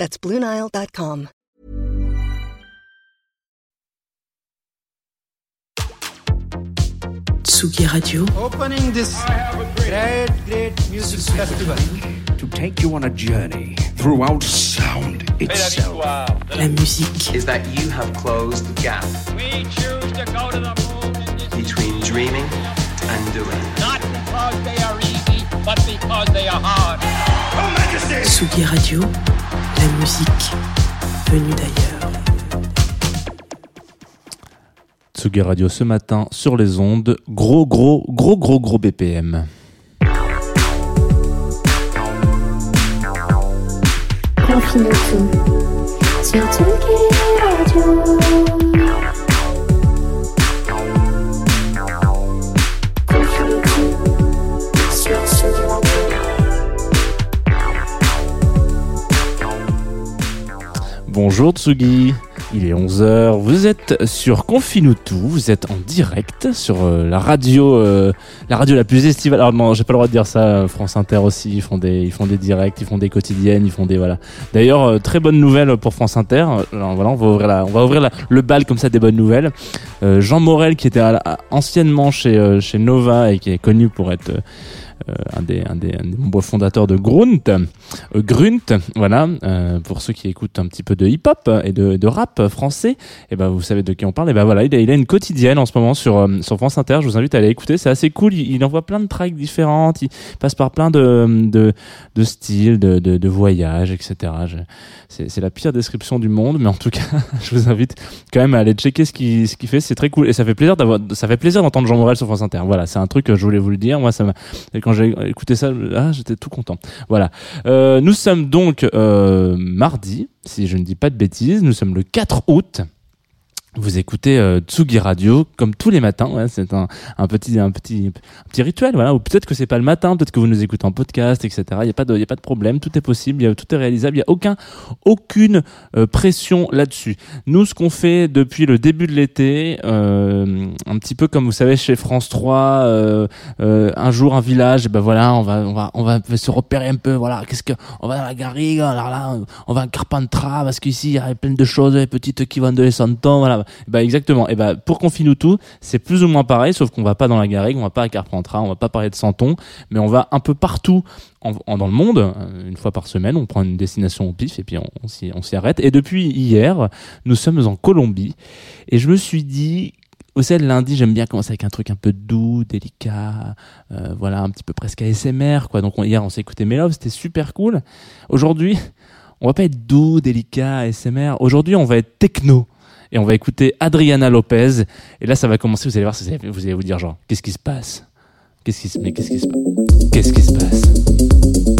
That's BlueNile.com. Tsugi Radio. Opening this great, great music festival. to take you on a journey throughout sound itself. La musique. is that you have closed the gap We choose to go to the moon between dreaming and doing. not because they are easy, but because they are hard. Tsugi Radio. La musique venue d'ailleurs. Tsugi Radio ce matin sur les ondes. Gros, gros, gros, gros, gros BPM. Sur Tsugi Radio. Bonjour Tsugi, il est 11h, vous êtes sur Confinutu, vous êtes en direct sur euh, la radio euh, la radio la plus estivale. Alors non, j'ai pas le droit de dire ça, France Inter aussi, ils font des ils font des directs, ils font des quotidiennes, ils font des. D'ailleurs, euh, très bonne nouvelle pour France Inter. Voilà, on va ouvrir le bal comme ça des bonnes nouvelles. Jean Morel qui était anciennement chez Nova et qui est connu pour être un, des, un, des, un des membres fondateurs de Grunt, euh, Grunt, voilà, euh, pour ceux qui écoutent un petit peu de hip-hop et de, de rap français, et ben vous savez de qui on parle, et ben voilà, il a, une quotidienne en ce moment sur, euh, sur France Inter, je vous invite à aller écouter, c'est assez cool, il, envoie plein de tracks différentes, il passe par plein de, de, de styles, de, de, de voyages, etc. C'est la pire description du monde, mais en tout cas, je vous invite quand même à aller checker ce qu'il ce qu'il fait, c'est très cool, et ça fait plaisir d'avoir, ça fait plaisir d'entendre Jean Morel sur France Inter, voilà, c'est un truc que je voulais vous le dire, moi ça m'a j'ai écouté ça, ah, j'étais tout content. Voilà. Euh, nous sommes donc euh, mardi, si je ne dis pas de bêtises. Nous sommes le 4 août. Vous écoutez euh, Tsugi Radio comme tous les matins. Ouais, c'est un, un petit un petit un petit rituel. Voilà. Ou peut-être que c'est pas le matin. Peut-être que vous nous écoutez en podcast, etc. Il y a pas de y a pas de problème. Tout est possible. Y a, tout est réalisable. Il y a aucun aucune euh, pression là-dessus. Nous, ce qu'on fait depuis le début de l'été, euh, un petit peu comme vous savez chez France 3, euh, euh, un jour un village, ben voilà, on va on va on va se repérer un peu. Voilà, qu'est-ce que on va dans la garrigue, alors là, on va à Carpentras parce qu'ici il y a plein de choses, les petites qui vendent les santons, voilà. Et ben exactement. Et ben pour Confinutu, c'est plus ou moins pareil, sauf qu'on va pas dans la garrigue, on va pas à Carpentras, on va pas parler de santons, mais on va un peu partout dans le monde, euh, une fois par semaine, on prend une destination au pif et puis on, s'y arrête. Et depuis hier, nous sommes en Colombie et je me suis dit au le lundi, j'aime bien commencer avec un truc un peu doux, délicat, euh, voilà, un petit peu presque ASMR, quoi. Donc on- hier, on s'est écouté Melove, c'était super cool. Aujourd'hui, on va pas être doux, délicat, ASMR. Aujourd'hui, on va être techno. Et on va écouter Adriana Lopez. Et là, ça va commencer, vous allez voir, vous allez vous, dire genre, qu'est-ce qui se passe? Qu'est-ce qui se, mais qu'est-ce qui se passe Qu'est-ce qui se passe?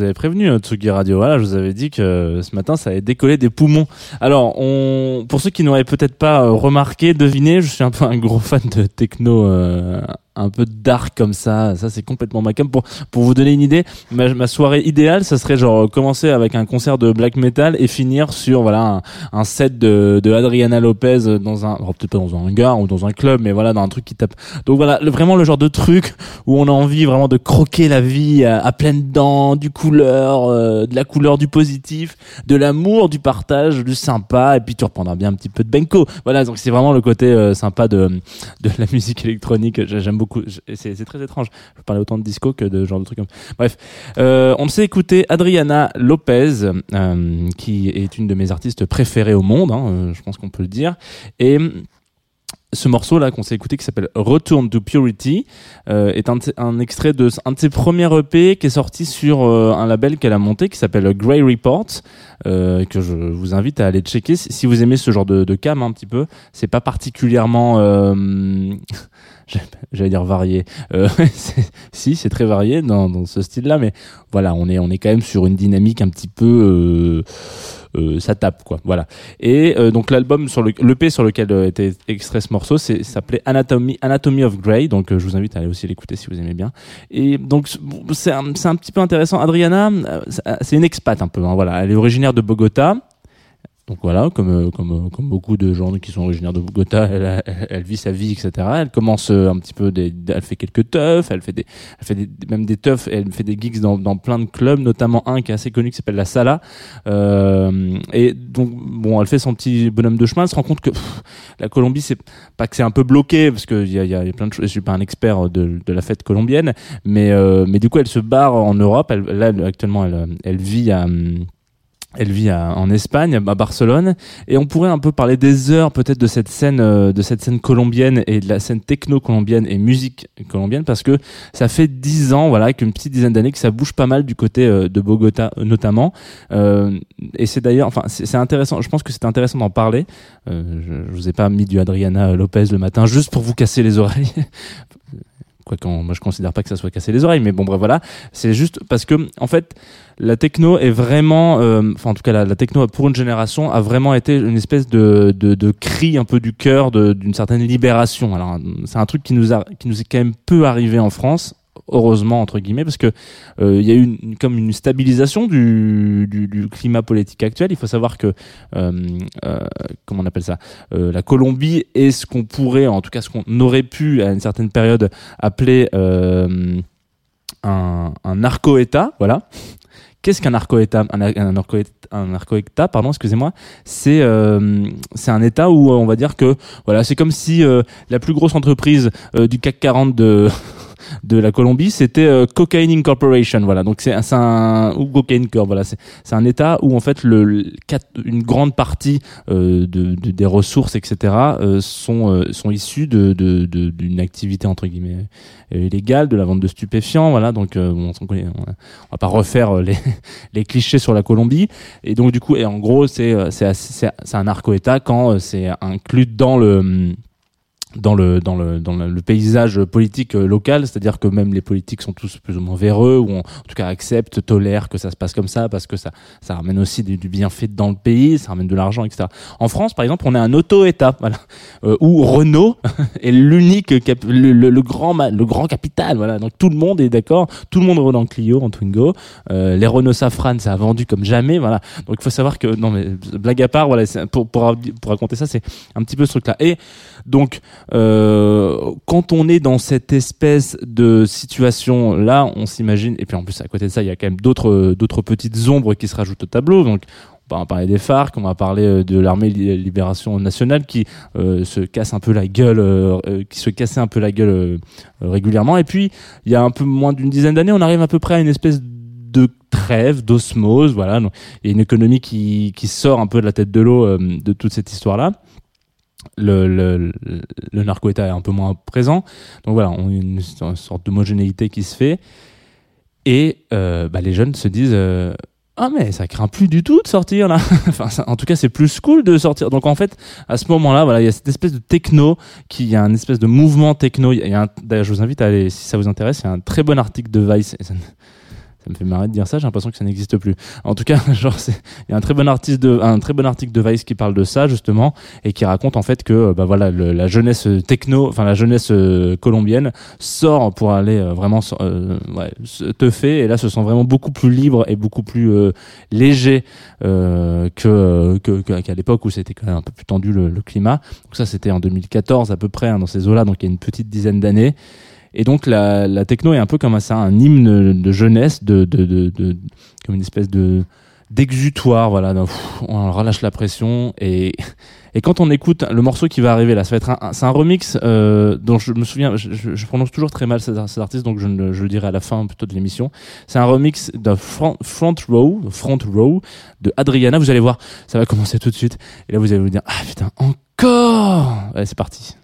Vous avais prévenu, euh, Tsugi Radio. Voilà, je vous avais dit que euh, ce matin, ça allait décoller des poumons. Alors, on, pour ceux qui n'auraient peut-être pas euh, remarqué, deviné, je suis un peu un gros fan de techno, euh, un peu dark comme ça. Ça, c'est complètement ma cam. Pour, pour vous donner une idée, ma, ma soirée idéale, ça serait genre commencer avec un concert de black metal et finir sur, voilà, un, un set de, de Adriana Lopez dans un, peut-être pas dans un hangar ou dans un club, mais voilà, dans un truc qui tape. Donc voilà, le- vraiment le genre de truc où on a envie vraiment de croquer la vie à, à pleines dents, du couleur, euh, de la couleur du positif, de l'amour, du partage, du sympa, et puis tu reprendras bien un petit peu de Benko. Voilà, donc c'est vraiment le côté euh, sympa de, de la musique électronique. J'ai- J'aime beaucoup. C'est très étrange. Je parlais autant de disco que de genre de trucs comme. Bref, euh, on s'est écouté Adriana Lopez, euh, qui est une de mes artistes préférées au monde. hein, euh, je pense qu'on peut le dire. Et ce morceau là qu'on s'est écouté qui s'appelle Return to Purity euh, est un, extrait de un de ses premiers EP qui est sorti sur un label qu'elle a monté qui s'appelle Grey Report que je vous invite à aller checker si vous aimez ce genre de, de cam un petit peu c'est pas particulièrement j'allais dire varié. Euh, si c'est très varié dans, dans ce style là mais voilà on est on est quand même sur une dynamique un petit peu euh, euh, ça tape quoi. Voilà. Et euh, donc l'album sur le l'EP sur lequel euh, était extrait ce morceau c'est s'appelait Anatomy Anatomy of Grey. Donc euh, je vous invite à aller aussi l'écouter si vous aimez bien. Et donc c'est un, un petit peu intéressant. Adriana c'est une expat un peu hein, voilà. Elle est originaire de Bogota donc voilà, comme, euh, comme, euh, comme beaucoup de gens qui sont originaires de Bogota, elle, elle, vit sa vie, etc. Elle commence euh, un petit peu, des, elle fait quelques teufs, elle fait des, elle fait des, même des teufs, elle fait des gigs dans, dans plein de clubs, notamment un qui est assez connu qui s'appelle la Sala. Euh, et donc bon, elle fait son petit bonhomme de chemin, elle se rend compte que pff, la Colombie, c'est pas que c'est un peu bloqué parce qu'il y a, y a plein de choses. Je suis pas un expert de, de la fête colombienne, mais euh, mais du coup, elle se barre en Europe. Elle, là, elle- actuellement, elle, elle vit à elle vit à- en Espagne, à Barcelone, et on pourrait un peu parler des heures peut-être de cette scène, euh, de cette scène colombienne et de la scène techno colombienne et musique colombienne, parce que ça fait dix ans, voilà, qu'une petite dizaine d'années que ça bouge pas mal du côté euh, de Bogota euh, notamment, Euh, et c'est d'ailleurs, enfin, c'est intéressant. Je pense que c'est intéressant d'en parler. Euh, je, je vous ai pas mis du Adriana Lopez le matin juste pour vous casser les oreilles. Quoi qu'en, moi je considère pas que ça soit casser les oreilles, mais bon bref voilà, c'est juste parce que en fait la techno est vraiment, euh, enfin en tout cas la, techno pour une génération a vraiment été une espèce de, de, de cri un peu du cœur d'une certaine libération. Alors c'est un truc qui nous a, qui nous est quand même peu arrivé en France, heureusement entre guillemets, parce que euh, il y a eu une, comme une stabilisation du, climat politique actuel. Il faut savoir que euh, euh, comment on appelle ça, la Colombie est ce qu'on pourrait, en tout cas ce qu'on aurait pu à une certaine période appeler un, un narco-État, voilà. Qu'est-ce qu'un narco-État un, un narco-État, un narco-État, pardon, excusez-moi. C'est un État où on va dire que voilà, c'est comme si la plus grosse entreprise du CAC 40 de de la Colombie, c'était euh, Cocaine Incorporation, voilà. Donc c'est un- ou Cocaine Corp, voilà. C'est un État où en fait le, le- une grande partie euh, de, de- des ressources, etc., euh, sont euh, sont issues de d'une activité entre guillemets euh, illégale, de la vente de stupéfiants, voilà. Donc euh, bon, on, connaît, on va- pas refaire les les clichés sur la Colombie. Et donc du coup, et en gros, c'est c'est c'est un narco-État quand c'est inclus dans le dans le dans le dans le, paysage politique euh, local, c'est-à-dire que même les politiques sont tous plus ou moins véreux ou en, tout cas acceptent, tolèrent que ça se passe comme ça parce que ça ça ramène aussi du, du bienfait dans le pays, ça ramène de l'argent, etc. En France, par exemple, on est un auto-État, voilà, euh, où Renault est l'unique le, le, le grand le grand capital, voilà. Donc tout le monde est d'accord, tout le monde roule en Clio, en Twingo, euh, les Renault Safran, ça a vendu comme jamais, voilà. Donc il faut savoir que non mais blague à part, voilà, pour pour pour raconter ça, c'est un petit peu ce truc-là. Et donc euh, quand on est dans cette espèce de situation là, on s'imagine et puis en plus à côté de ça, il y a quand même d'autres d'autres petites ombres qui se rajoutent au tableau. Donc on va parler des FARC, on va parler euh, de l'armée li- libération nationale qui euh, se casse un peu la gueule, euh, euh, qui se cassait un peu la gueule euh, euh, régulièrement. Et puis il y a un peu moins d'une dizaine d'années, on arrive à peu près à une espèce de trêve, d'osmose, voilà. A une économie qui, qui sort un peu de la tête de l'eau euh, de toute cette histoire-là le, le, le, narco-état est un peu moins présent. Donc voilà, on a une, une sorte d'homogénéité qui se fait. Et euh, bah, les jeunes se disent euh, Ah, mais ça craint plus du tout de sortir là. enfin, en tout cas, c'est plus cool de sortir. Donc en fait, à ce moment-là, voilà, il y a cette espèce de techno, il y a un espèce de mouvement techno. D'ailleurs, je vous invite à aller, si ça vous intéresse, il y a un très bon article de Vice. Ça me fait marrer de dire ça, j'ai l'impression que ça n'existe plus. En tout cas, genre, il y a un très bon artiste de, un très bon article de Vice qui parle de ça, justement, et qui raconte en fait que, euh, bah voilà, le- la jeunesse techno, enfin, la jeunesse euh, colombienne sort pour aller euh, vraiment, euh, ouais, se teuffer, et là, se sent vraiment beaucoup plus libre et beaucoup plus euh, léger euh, que, que- qu'à l'époque où c'était quand même un peu plus tendu le, le climat. Donc ça, c'était en 2014 à peu près, hein, dans ces eaux-là, donc il y a une petite dizaine d'années. Et donc la, techno est un peu comme ça, un hymne de jeunesse, de, comme une espèce de d'exutoire, voilà. on relâche la pression et et quand on écoute le morceau qui va arriver là, ça va être c'est un remix euh, dont je me souviens, je, prononce toujours très mal cet, cet artiste, donc je, le dirai à la fin plutôt de l'émission. C'est un remix de front, front row, front row de Adriana. Vous allez voir, ça va commencer tout de suite. Et là, vous allez vous dire, ah putain, encore. Allez, c'est parti.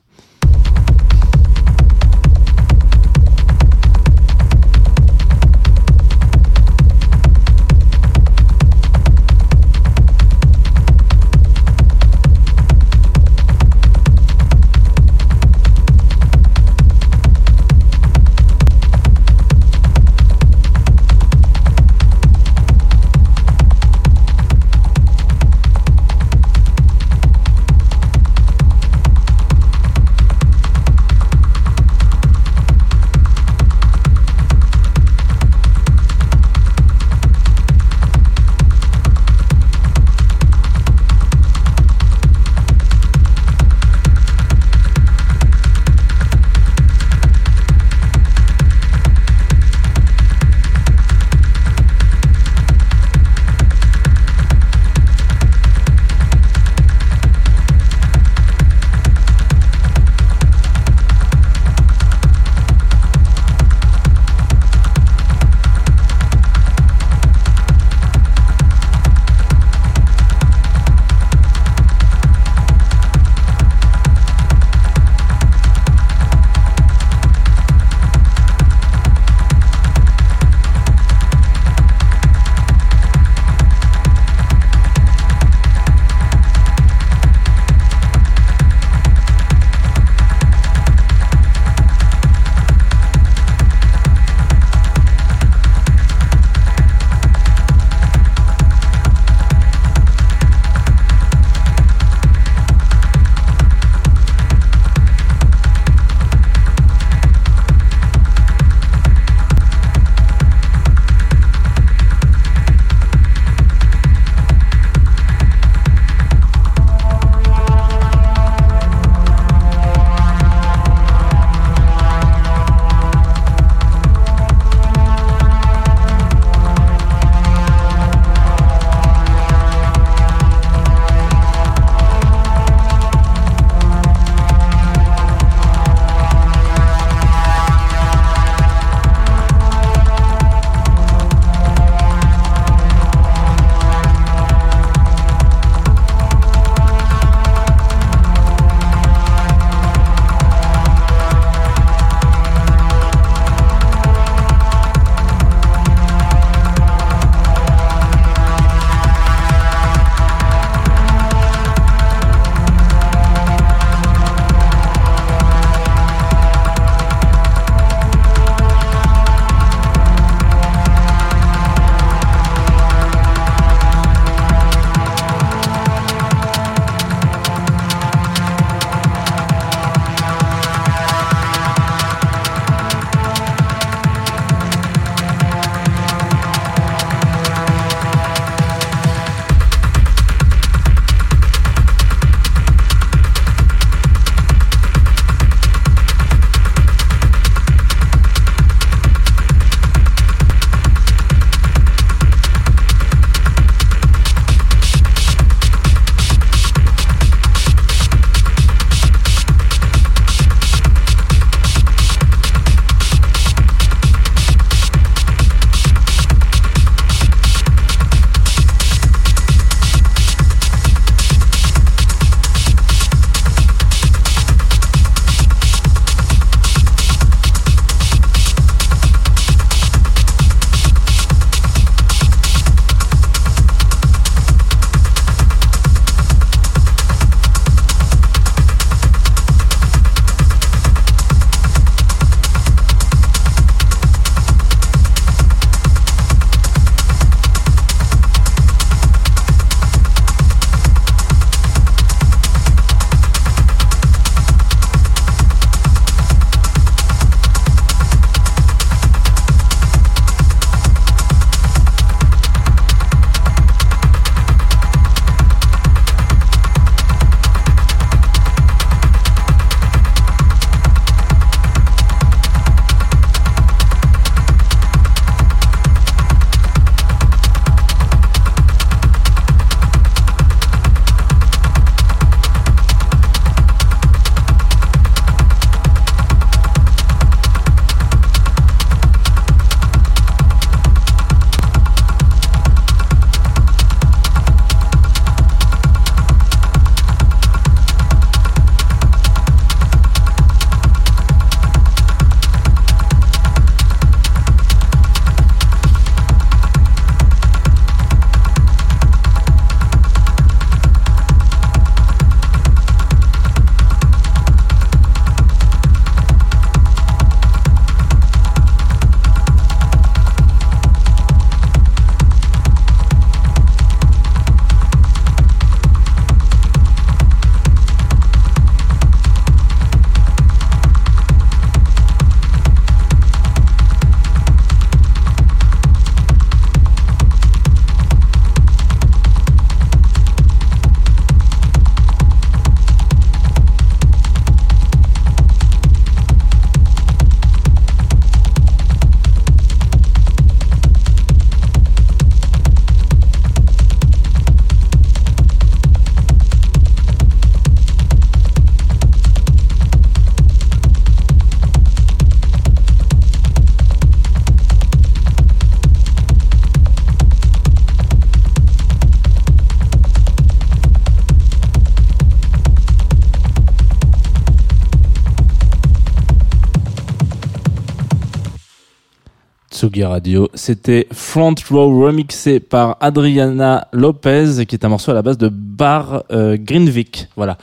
Tsugi Radio. C'était Front Row remixé par Adriana Lopez, qui est un morceau à la base de Bar euh, Greenvik. Voilà.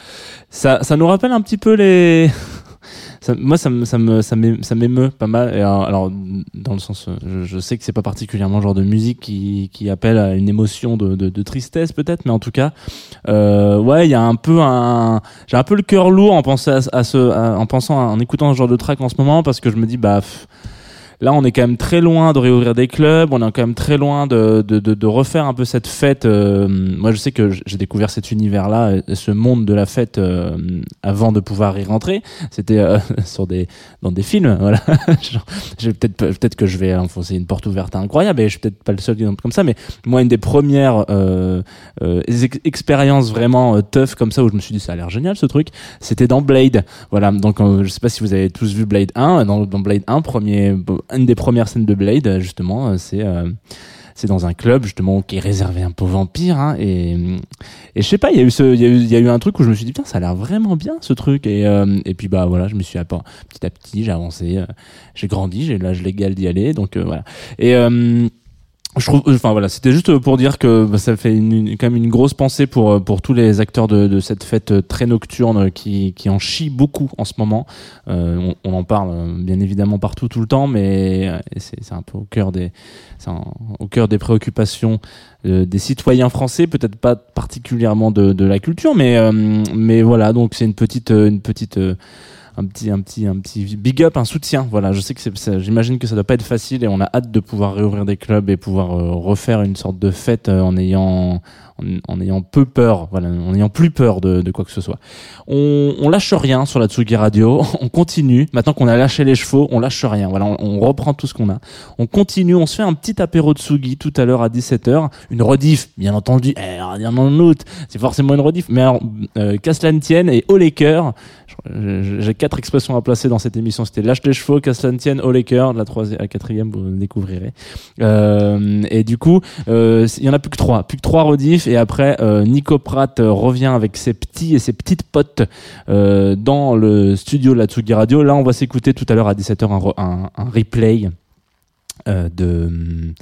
Ça, ça nous rappelle un petit peu les. Moi, ça me, ça me, ça m'é- ça m'émeut pas mal. Et alors, alors, dans le sens, euh, je, sais que c'est pas particulièrement le genre de musique qui, qui appelle à une émotion de, de, de tristesse peut-être, mais en tout cas, euh, ouais, il y a un peu un, j'ai un peu le cœur lourd en pensant à, ce, en pensant, à- en écoutant ce genre de track en ce moment, parce que je me dis, bah. Là, on est quand même très loin de réouvrir des clubs. On est quand même très loin de, refaire un peu cette fête. euh, moi, je sais que j'ai découvert cet univers-là, ce monde de la fête euh, avant de pouvoir y rentrer. C'était euh, dans des films. Voilà. Peut-être que je vais enfoncer une porte ouverte incroyable. Et je suis peut-être pas le seul qui comme ça. Mais moi, une des premières ex- expériences vraiment tough comme ça où je me suis dit ça a l'air génial ce truc, c'était dans Blade. Voilà. Donc, je sais pas si vous avez tous vu Blade 1. Dans, dans Blade 1, premier, une des premières scènes de Blade, justement, euh, c'est euh, c'est dans un club justement qui est réservé un peu aux vampires hein, et et je sais pas il y a eu ce il y a eu y a eu un truc où je me suis dit putain ça a l'air vraiment bien ce truc et euh, et puis bah voilà je me suis apport petit à petit j'ai avancé euh, j'ai grandi j'ai l'âge légal d'y aller donc euh, voilà. Et je trouve, enfin voilà, c'était juste pour dire que bah, ça fait une, une- quand même une grosse pensée pour euh, pour tous les acteurs de, de cette fête euh, très nocturne qui qui en chient beaucoup en ce moment. Euh, on, on en parle euh, bien évidemment partout tout le temps, mais euh, c'est un peu au cœur des un- au cœur des préoccupations euh, des citoyens français, peut-être pas particulièrement de, de la culture, mais euh, mais voilà, donc c'est une petite euh, une petite euh, un petit un petit un petit big up un soutien. Voilà je sais que c'est j'imagine que ça doit pas être facile et on a hâte de pouvoir réouvrir des clubs et pouvoir euh, refaire une sorte de fête euh, en ayant en, ayant peu peur voilà en ayant plus peur de, de quoi que ce soit. On, on lâche rien sur la Tsugi Radio on continue. Maintenant qu'on a lâché les chevaux on lâche rien. Voilà on, reprend tout ce qu'on a. On continue on se fait un petit apéro de Tsugi tout à l'heure à 17h une rediff bien entendu. Eh, bien en août c'est forcément une rediff. Mais alors euh, qu'à cela ne tienne et au les cœurs j'ai quatre expressions à placer dans cette émission. C'était lâche les chevaux, qu'à cela ne tienne, au les cœurs. La troisième, la quatrième, vous découvrirez. Euh, et du coup, euh, il y en a plus que trois, plus que trois rediffs. Et après, euh, Nico Pratt euh, revient avec ses petits et ses petites potes euh, dans le studio de la Tsugi Radio. Là, on va s'écouter tout à l'heure à 17h un, re- un, un replay. Euh, de,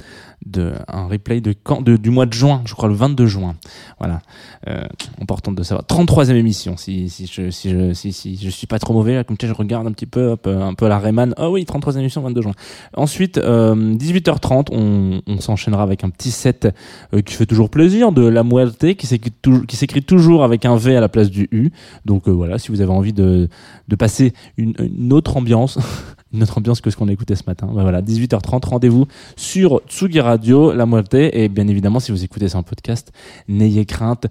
de un replay de quand de, du mois de juin je crois le 22 juin. Voilà. Euh, important de savoir. 33e émission si si je si si, je suis pas trop mauvais comme tu sais, je regarde un petit peu euh, un peu la Rayman. Oh oui 33e émission 22 juin. Ensuite euh, 18h30 on, on s'enchaînera avec un petit set euh, qui fait toujours plaisir de La Muerte qui s'écrit toujours avec un V à la place du U. Donc euh, voilà si vous avez envie de de passer une autre ambiance une autre ambiance que ce qu'on a écouté ce matin. Bah voilà, 18h30, rendez-vous sur Tsugi Radio, La Muerte, et bien évidemment, si vous écoutez ça en podcast, n'ayez crainte.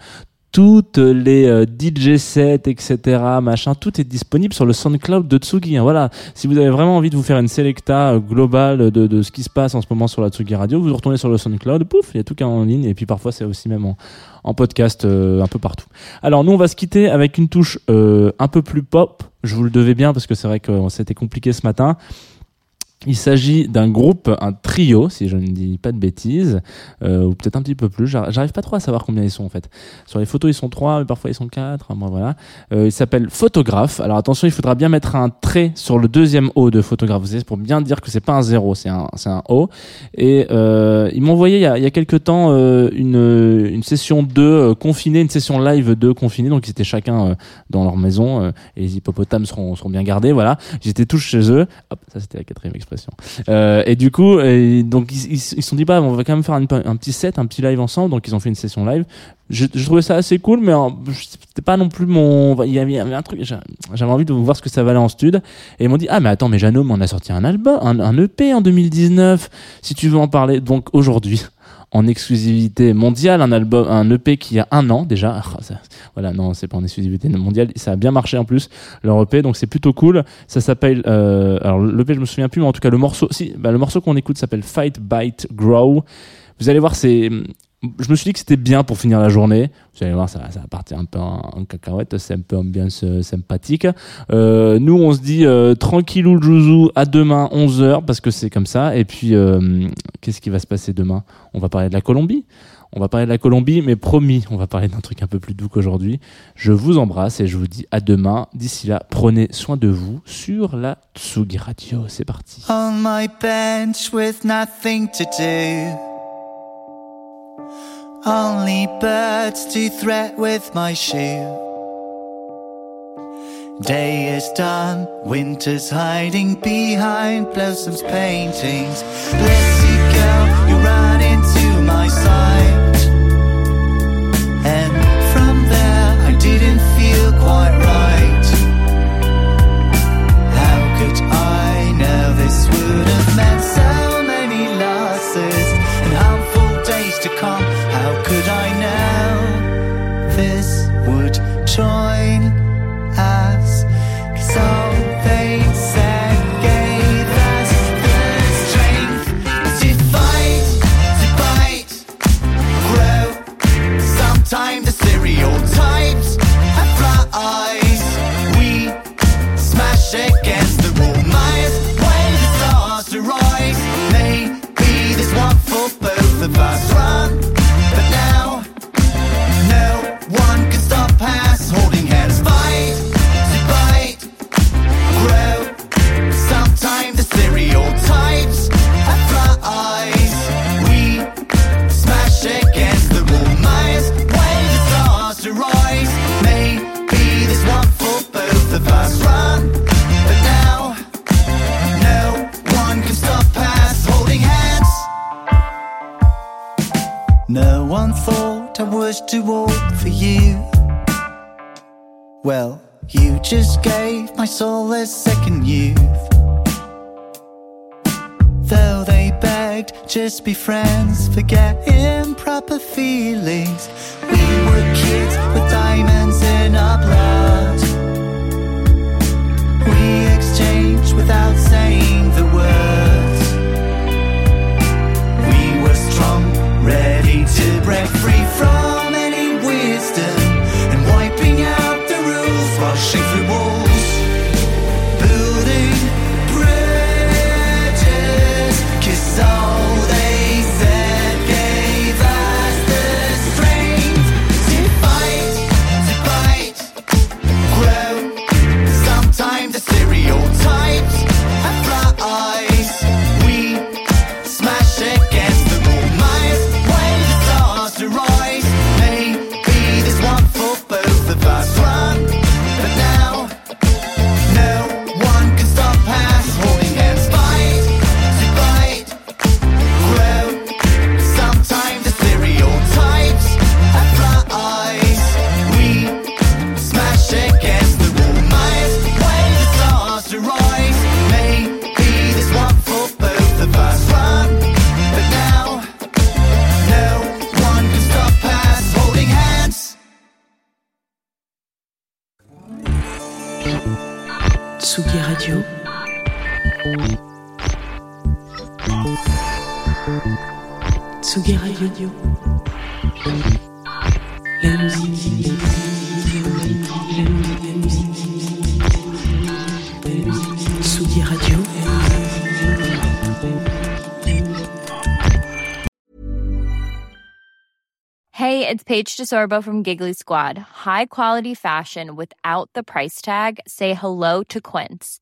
Toutes les euh, DJ sets, etc., machin, tout est disponible sur le SoundCloud de Tsugi. hein. Voilà, si vous avez vraiment envie de vous faire une selecta euh, globale de, de ce qui se passe en ce moment sur la Tsugi Radio, vous retournez sur le SoundCloud, pouf, il y a tout qui en ligne, et puis parfois c'est aussi même en, en podcast euh, un peu partout. Alors nous, on va se quitter avec une touche euh, un peu plus pop. Je vous le devais bien parce que c'est vrai que c'était compliqué ce matin. Il s'agit d'un groupe, un trio, si je ne dis pas de bêtises, euh, ou peut-être un petit peu plus. J'ar- J'arrive pas trop à savoir combien ils sont en fait. Sur les photos, ils sont trois, mais parfois ils sont quatre. Moi, voilà. Euh, il s'appelle Photographe. Alors attention, il faudra bien mettre un trait sur le deuxième O de Photographe. Vous savez, pour bien dire que c'est pas un zéro, c'est un, c'est un O. Et euh, ils m'ont envoyé il y a, il y a quelques temps euh, une, une session 2 euh, confinée, une session live 2 confinée. Donc ils étaient chacun euh, dans leur maison et les hippopotames seront, seront bien gardés. Voilà. J'étais tous chez eux. Hop, ça c'était la quatrième expression. Euh, et du coup, donc ils se sont dit bah on va quand même faire un, petit set, un petit live ensemble. Donc ils ont fait une session live. Je, trouvais ça assez cool, mais euh, c'était pas non plus mon. Il y avait, un truc. j'a- J'avais envie de voir ce que ça valait en stud. Et ils m'ont dit ah mais attends mais mais on a sorti un album, un EP en 2019. Si tu veux en parler, donc aujourd'hui en exclusivité mondiale, un album, un EP qui a un an déjà. Ça- voilà, non, c'est pas en exclusivité mondiale. Ça a bien marché en plus leur EP, donc c'est plutôt cool. Ça s'appelle, euh, alors l'EP je me souviens plus, mais en tout cas le morceau, si, bah, le morceau qu'on écoute s'appelle Fight, Bite, Grow. Vous allez voir, c'est, je me suis dit que c'était bien pour finir la journée. Vous allez voir, ça, ça partir un peu en, cacahuète, c'est un peu ambiance euh, sympathique. Euh, nous, on se dit euh, tranquillou jouzou, à demain 11h, parce que c'est comme ça. Et puis, euh, qu'est-ce qui va se passer demain? On va parler de la Colombie. On va parler de la Colombie, mais promis, on va parler d'un truc un peu plus doux qu'aujourd'hui. Je vous embrasse et je vous dis à demain. D'ici là, prenez soin de vous sur la Tsugi Radio. C'est parti. On my bench with nothing to do. Only birds to threat with my shoe. Day is done, winter's hiding behind blossoms paintings. Bless you, girl, I was too old for you. Well, you just gave my soul a second youth. Though they begged, just be friends, forget improper feelings. We were kids with diamonds in our blood. We exchanged without saying the words. Tsugi Radio. La musique. Tsugi Radio. Hey, it's Paige DeSorbo from Giggly Squad. High quality fashion without the price tag. Say hello to Quince.